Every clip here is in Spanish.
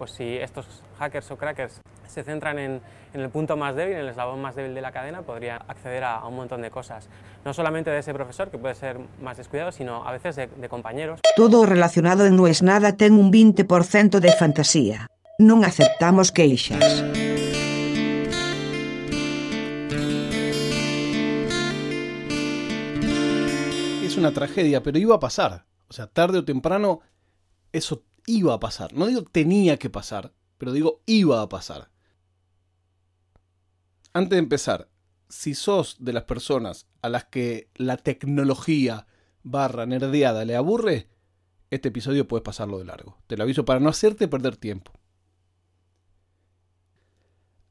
pues si estos hackers o crackers se centran en, el punto más débil, en el eslabón más débil de la cadena, podría acceder a, un montón de cosas. No solamente de ese profesor, que puede ser más descuidado, sino a veces de, de compañeros. Todo relacionado en No es Nada ten un 20% de fantasía. Non aceptamos queixas. Es una tragedia, pero iba a pasar. O sea, tarde o temprano eso iba a pasar. No digo tenía que pasar, pero digo iba a pasar. Antes de empezar, si sos de las personas a las que la tecnología barra nerdeada le aburre, este episodio puedes pasarlo de largo. Te lo aviso para no hacerte perder tiempo.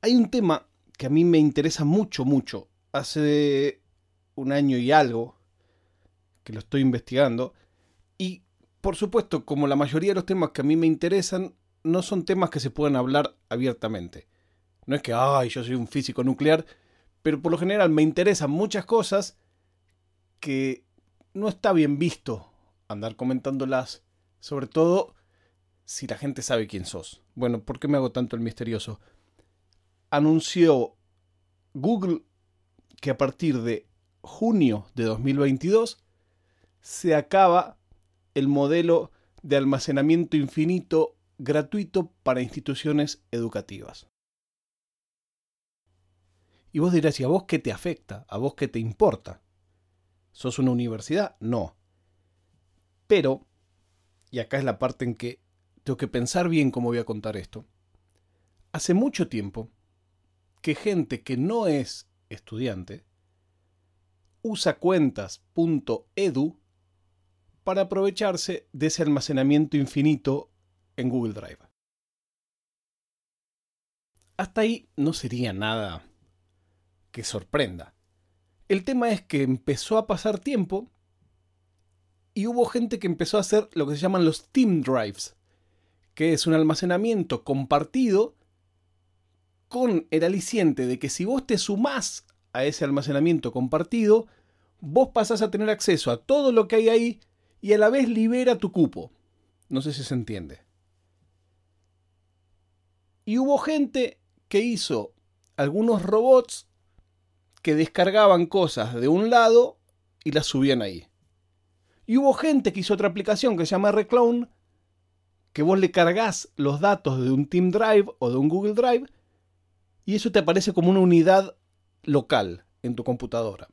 Hay un tema que a mí me interesa mucho, mucho. Hace un año y algo que lo estoy investigando. Por supuesto, como la mayoría de los temas que a mí me interesan, no son temas que se puedan hablar abiertamente. No es que, ay, yo soy un físico nuclear, pero por lo general me interesan muchas cosas que no está bien visto andar comentándolas, sobre todo si la gente sabe quién sos. Bueno, ¿por qué me hago tanto el misterioso? Anunció Google que a partir de junio de 2022 se acaba el modelo de almacenamiento infinito gratuito para instituciones educativas. Y vos dirás, ¿y a vos qué te afecta? ¿A vos qué te importa? ¿Sos una universidad? No. Pero, y acá es la parte en que tengo que pensar bien cómo voy a contar esto, hace mucho tiempo que gente que no es estudiante usa cuentas.edu para aprovecharse de ese almacenamiento infinito en Google Drive. Hasta ahí no sería nada que sorprenda. El tema es que empezó a pasar tiempo y hubo gente que empezó a hacer lo que se llaman los Team Drives, que es un almacenamiento compartido con el aliciente de que si vos te sumás a ese almacenamiento compartido, vos pasás a tener acceso a todo lo que hay ahí y a la vez libera tu cupo. No sé si se entiende. Y hubo gente que hizo algunos robots que descargaban cosas de un lado y las subían ahí. Y hubo gente que hizo otra aplicación que se llama Reclone, que vos le cargas los datos de un Team Drive o de un Google Drive y eso te aparece como una unidad local en tu computadora.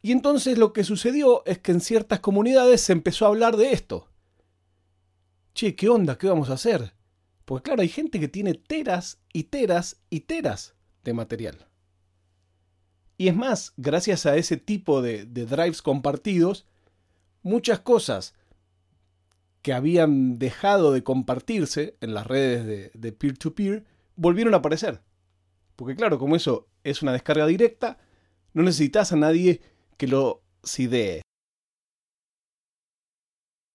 Y entonces lo que sucedió es que en ciertas comunidades se empezó a hablar de esto. Che, ¿qué onda? ¿Qué vamos a hacer? Porque claro, hay gente que tiene teras y teras y teras de material. Y es más, gracias a ese tipo de, drives compartidos, muchas cosas que habían dejado de compartirse en las redes de peer-to-peer -peer, volvieron a aparecer. Porque claro, como eso es una descarga directa, no necesitas a nadie que lo sidee.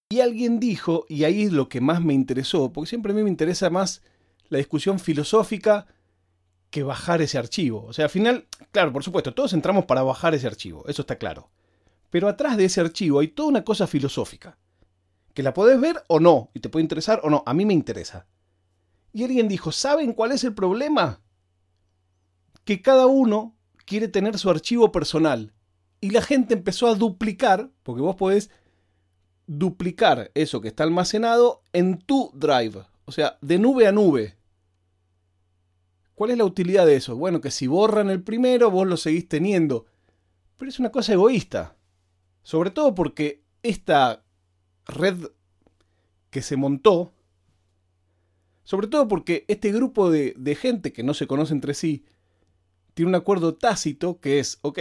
Y alguien dijo, y ahí es lo que más me interesó, porque siempre a mí me interesa más la discusión filosófica que bajar ese archivo. O sea, al final, claro, por supuesto, todos entramos para bajar ese archivo, eso está claro. Pero atrás de ese archivo hay toda una cosa filosófica, que la podés ver o no, y te puede interesar o no, a mí me interesa. Y alguien dijo, ¿saben cuál es el problema? Que cada uno quiere tener su archivo personal y la gente empezó a duplicar, porque vos podés duplicar eso que está almacenado en tu drive, o sea, de nube a nube. ¿Cuál es la utilidad de eso? Bueno, que si borran el primero, vos lo seguís teniendo. Pero es una cosa egoísta. Sobre todo porque esta red que se montó, sobre todo porque este grupo de, de gente que no se conoce entre sí, tiene un acuerdo tácito que es, ok,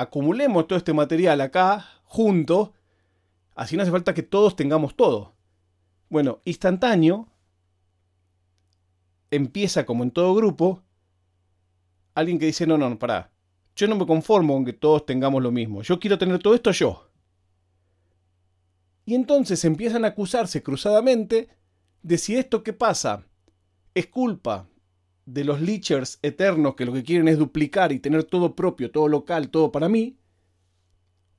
acumulemos todo este material acá, junto, así no hace falta que todos tengamos todo. Bueno, instantáneo empieza como en todo grupo, alguien que dice, no, no, pará, yo no me conformo con que todos tengamos lo mismo, yo quiero tener todo esto yo. Y entonces empiezan a acusarse cruzadamente de si esto que pasa es culpa de los leechers eternos que lo que quieren es duplicar y tener todo propio, todo local, todo para mí,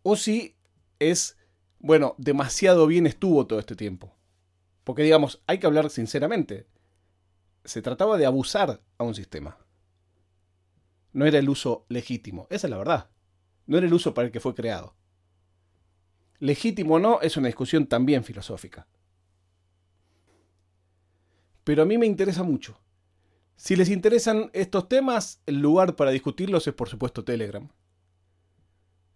o si es, bueno, demasiado bien estuvo todo este tiempo. Porque digamos, hay que hablar sinceramente. Se trataba de abusar a un sistema. No era el uso legítimo, esa es la verdad. No era el uso para el que fue creado. Legítimo o no es una discusión también filosófica. Pero a mí me interesa mucho. Si les interesan estos temas, el lugar para discutirlos es por supuesto Telegram.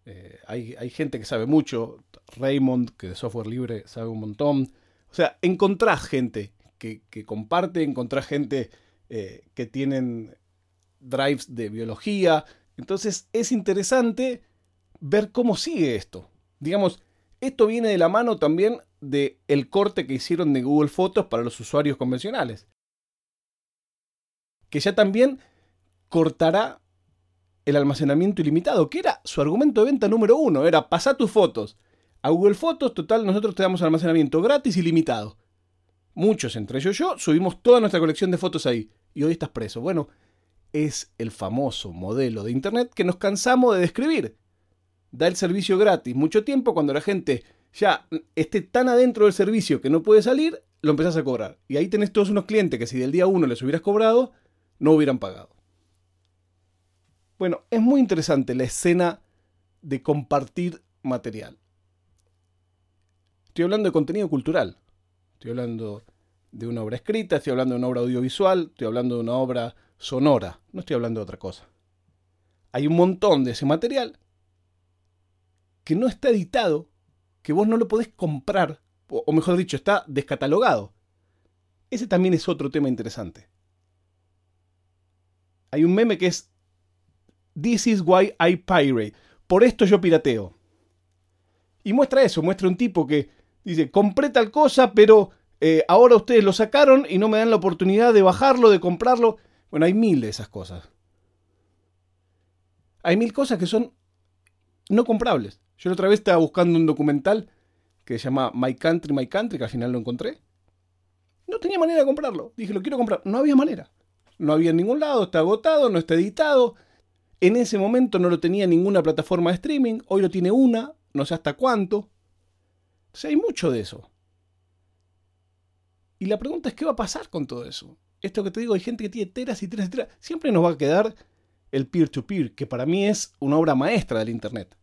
Eh, hay, gente que sabe mucho, Raymond, que de software libre sabe un montón. O sea, encontrás gente que, comparte, encontrás gente eh, que tienen drives de biología. Entonces es interesante ver cómo sigue esto. Digamos, esto viene de la mano también del el corte que hicieron de Google Fotos para los usuarios convencionales. Que ya también cortará el almacenamiento ilimitado, que era su argumento de venta número uno, era pasar tus fotos a Google Fotos, total, nosotros te damos almacenamiento gratis y limitado. Muchos, entre ellos yo, subimos toda nuestra colección de fotos ahí, y hoy estás preso. Bueno, es el famoso modelo de Internet que nos cansamos de describir. Da el servicio gratis mucho tiempo cuando la gente ya esté tan adentro del servicio que no puede salir, lo empezás a cobrar. Y ahí tenés todos unos clientes que si del día uno les hubieras cobrado, no hubieran pagado. Bueno, es muy interesante la escena de compartir material. Estoy hablando de contenido cultural. Estoy hablando de una obra escrita, estoy hablando de una obra audiovisual, estoy hablando de una obra sonora. No estoy hablando de otra cosa. Hay un montón de ese material que no está editado, que vos no lo podés comprar, o mejor dicho, está descatalogado. Ese también es otro tema interesante. Hay un meme que es This is why I pirate. Por esto yo pirateo. Y muestra eso, muestra un tipo que dice, compré tal cosa, pero eh, ahora ustedes lo sacaron y no me dan la oportunidad de bajarlo, de comprarlo. Bueno, hay mil de esas cosas. Hay mil cosas que son no comprables. Yo la otra vez estaba buscando un documental que se llama My Country, My Country, que al final lo encontré. No tenía manera de comprarlo. Dije, lo quiero comprar. No había manera. No había en ningún lado, está agotado, no está editado. En ese momento no lo tenía ninguna plataforma de streaming, hoy lo tiene una, no sé hasta cuánto. Entonces hay mucho de eso. Y la pregunta es, ¿qué va a pasar con todo eso? Esto que te digo, hay gente que tiene teras y teras y teras. Siempre nos va a quedar el peer-to-peer, que para mí es una obra maestra del Internet.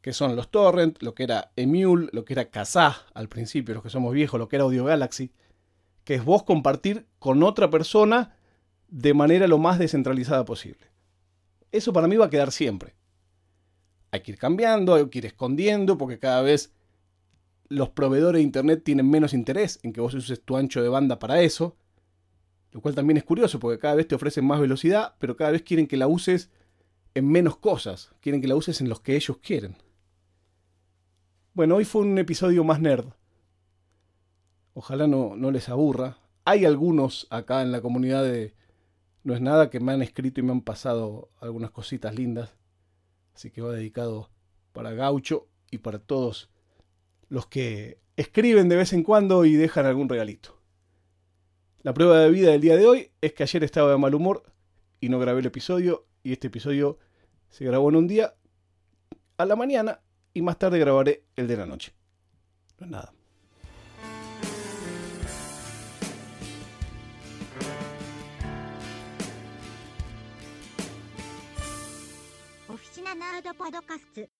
Que son los torrent, lo que era Emule, lo que era Kazaa al principio, los que somos viejos, lo que era Audio Galaxy. Que es vos compartir con otra persona de manera lo más descentralizada posible. Eso para mí va a quedar siempre. Hay que ir cambiando, hay que ir escondiendo, porque cada vez los proveedores de Internet tienen menos interés en que vos uses tu ancho de banda para eso. Lo cual también es curioso, porque cada vez te ofrecen más velocidad, pero cada vez quieren que la uses en menos cosas. Quieren que la uses en los que ellos quieren. Bueno, hoy fue un episodio más nerd. Ojalá no, no les aburra. Hay algunos acá en la comunidad de, no es nada que me han escrito y me han pasado algunas cositas lindas. Así que va dedicado para Gaucho y para todos los que escriben de vez en cuando y dejan algún regalito. La prueba de vida del día de hoy es que ayer estaba de mal humor y no grabé el episodio y este episodio se grabó en un día a la mañana y más tarde grabaré el de la noche. No es nada. ードパドカスツ。